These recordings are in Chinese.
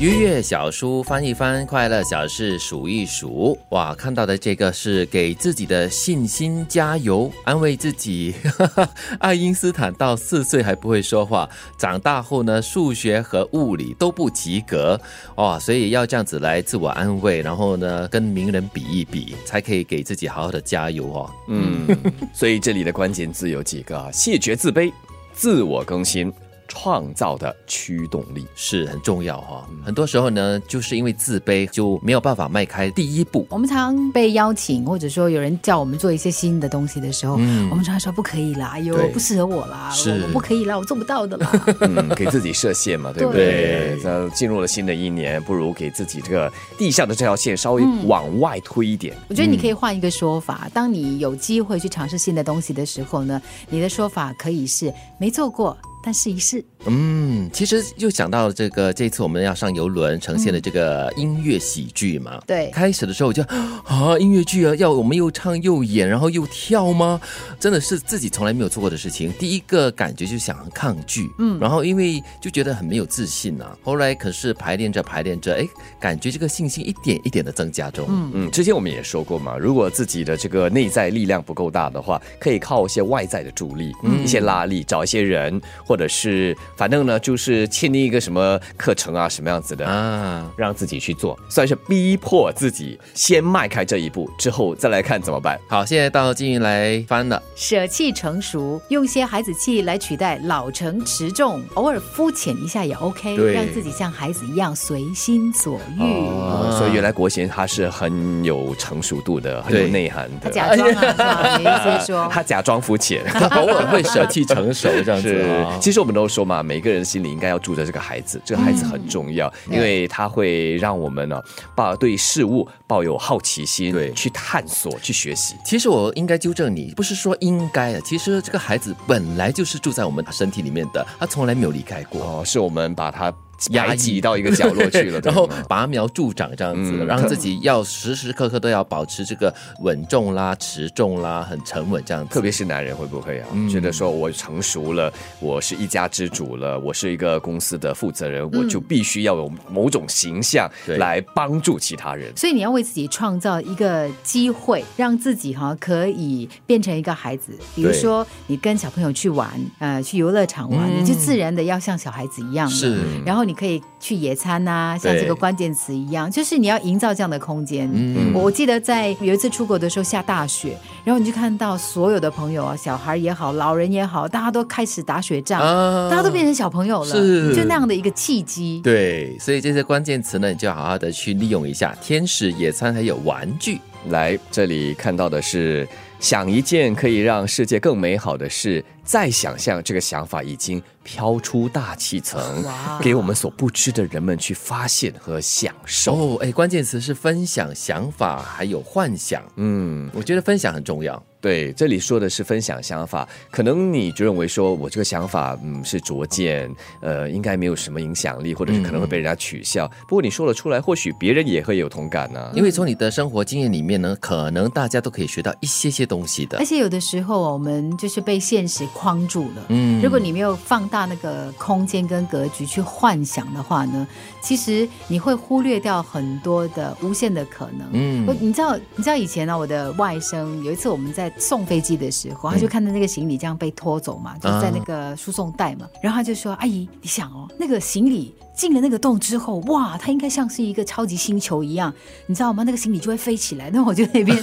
愉悦小书翻一翻，快乐小事数一数。哇，看到的这个是给自己的信心加油，安慰自己。爱因斯坦到四岁还不会说话，长大后呢，数学和物理都不及格。哇，所以要这样子来自我安慰，然后呢，跟名人比一比，才可以给自己好好的加油哦。嗯，所以这里的关键字有几个：谢绝自卑、自我更新。创造的驱动力是很重要哈，很多时候呢，就是因为自卑就没有办法迈开第一步。我们常被邀请，或者说有人叫我们做一些新的东西的时候，我们常常说不可以啦，哎呦，不适合我啦，是不可以啦，我做不到的啦。嗯，给自己设限嘛，对不对？那进入了新的一年，不如给自己这个地下的这条线稍微往外推一点。我觉得你可以换一个说法，当你有机会去尝试新的东西的时候呢，你的说法可以是没做过。但试一试，嗯，其实又想到这个，这次我们要上游轮呈现的这个音乐喜剧嘛。对，开始的时候我就 啊，音乐剧啊，要我们又唱又演，然后又跳吗？真的是自己从来没有做过的事情。第一个感觉就想抗拒，嗯，然后因为就觉得很没有自信呐。后来可是排练着排练着，哎，感觉这个信心一点一点的增加中。嗯嗯，之前我们也说过嘛，如果自己的这个内在力量不够大的话，可以靠一些外在的助力，嗯，一些拉力，找一些人。或者是，反正呢，就是签订一个什么课程啊，什么样子的啊，让自己去做，算是逼迫自己先迈开这一步，之后再来看怎么办。好，现在到金云来翻了。舍弃成熟，用些孩子气来取代老成持重，偶尔肤浅一下也 OK，让自己像孩子一样随心所欲。所以原来国贤他是很有成熟度的，很有内涵的。他假装啊，你意思说 他假装肤浅，偶尔会舍弃成熟这样子。其实我们都说嘛，每个人心里应该要住着这个孩子，这个孩子很重要，因为他会让我们呢，抱对事物抱有好奇心，对，去探索，去学习。其实我应该纠正你，不是说应该的，其实这个孩子本来就是住在我们身体里面的，他从来没有离开过，哦，是我们把他。压挤到一个角落去了，然后拔苗助长这样子，让自己要时时刻刻都要保持这个稳重啦、持重啦、很沉稳这样子。特别是男人会不会啊？觉得说我成熟了，我是一家之主了，我是一个公司的负责人，我就必须要有某种形象来帮助其他人。所以你要为自己创造一个机会，让自己哈可以变成一个孩子。比如说你跟小朋友去玩，呃，去游乐场玩，你就自然的要像小孩子一样。是，然后你。可以去野餐呐，像这个关键词一样，就是你要营造这样的空间。嗯，我记得在有一次出国的时候下大雪，然后你就看到所有的朋友啊，小孩也好，老人也好，大家都开始打雪仗，大家都变成小朋友了，是就那样的一个契机。对，所以这些关键词呢，你就好好的去利用一下。天使野餐还有玩具，来这里看到的是想一件可以让世界更美好的事。再想象这个想法已经飘出大气层，给我们所不知的人们去发现和享受。哦，哎，关键词是分享想法，还有幻想。嗯，我觉得分享很重要。对，这里说的是分享想法，可能你就认为说我这个想法，嗯，是拙见，呃，应该没有什么影响力，或者是可能会被人家取笑。不过你说了出来，或许别人也会有同感呢。因为从你的生活经验里面呢，可能大家都可以学到一些些东西的。而且有的时候，我们就是被现实。框住了。嗯，如果你没有放大那个空间跟格局去幻想的话呢，其实你会忽略掉很多的无限的可能。嗯，我你知道，你知道以前呢，我的外甥有一次我们在送飞机的时候，他就看到那个行李这样被拖走嘛，就在那个输送带嘛，然后他就说：“阿姨，你想哦，那个行李。”进了那个洞之后，哇，它应该像是一个超级星球一样，你知道吗？那个行李就会飞起来。那我就那边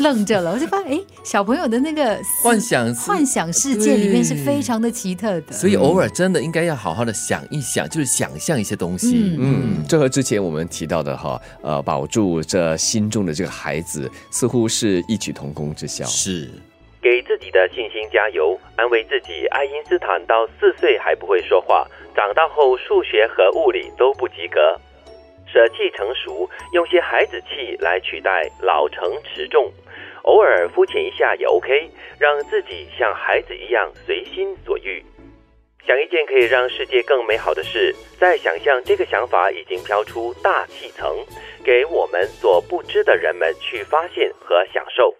愣着了，我就发现，哎，小朋友的那个 幻想幻想世界里面是非常的奇特的。所以偶尔真的应该要好好的想一想，就是想象一些东西。嗯，这和之前我们提到的哈，呃，保住这心中的这个孩子，似乎是异曲同工之效。是，给自己的信心加油，安慰自己。爱因斯坦到四岁还不会说话。长大后数学和物理都不及格，舍弃成熟，用些孩子气来取代老成持重，偶尔肤浅一下也 OK，让自己像孩子一样随心所欲，想一件可以让世界更美好的事，再想象这个想法已经飘出大气层，给我们所不知的人们去发现和享受。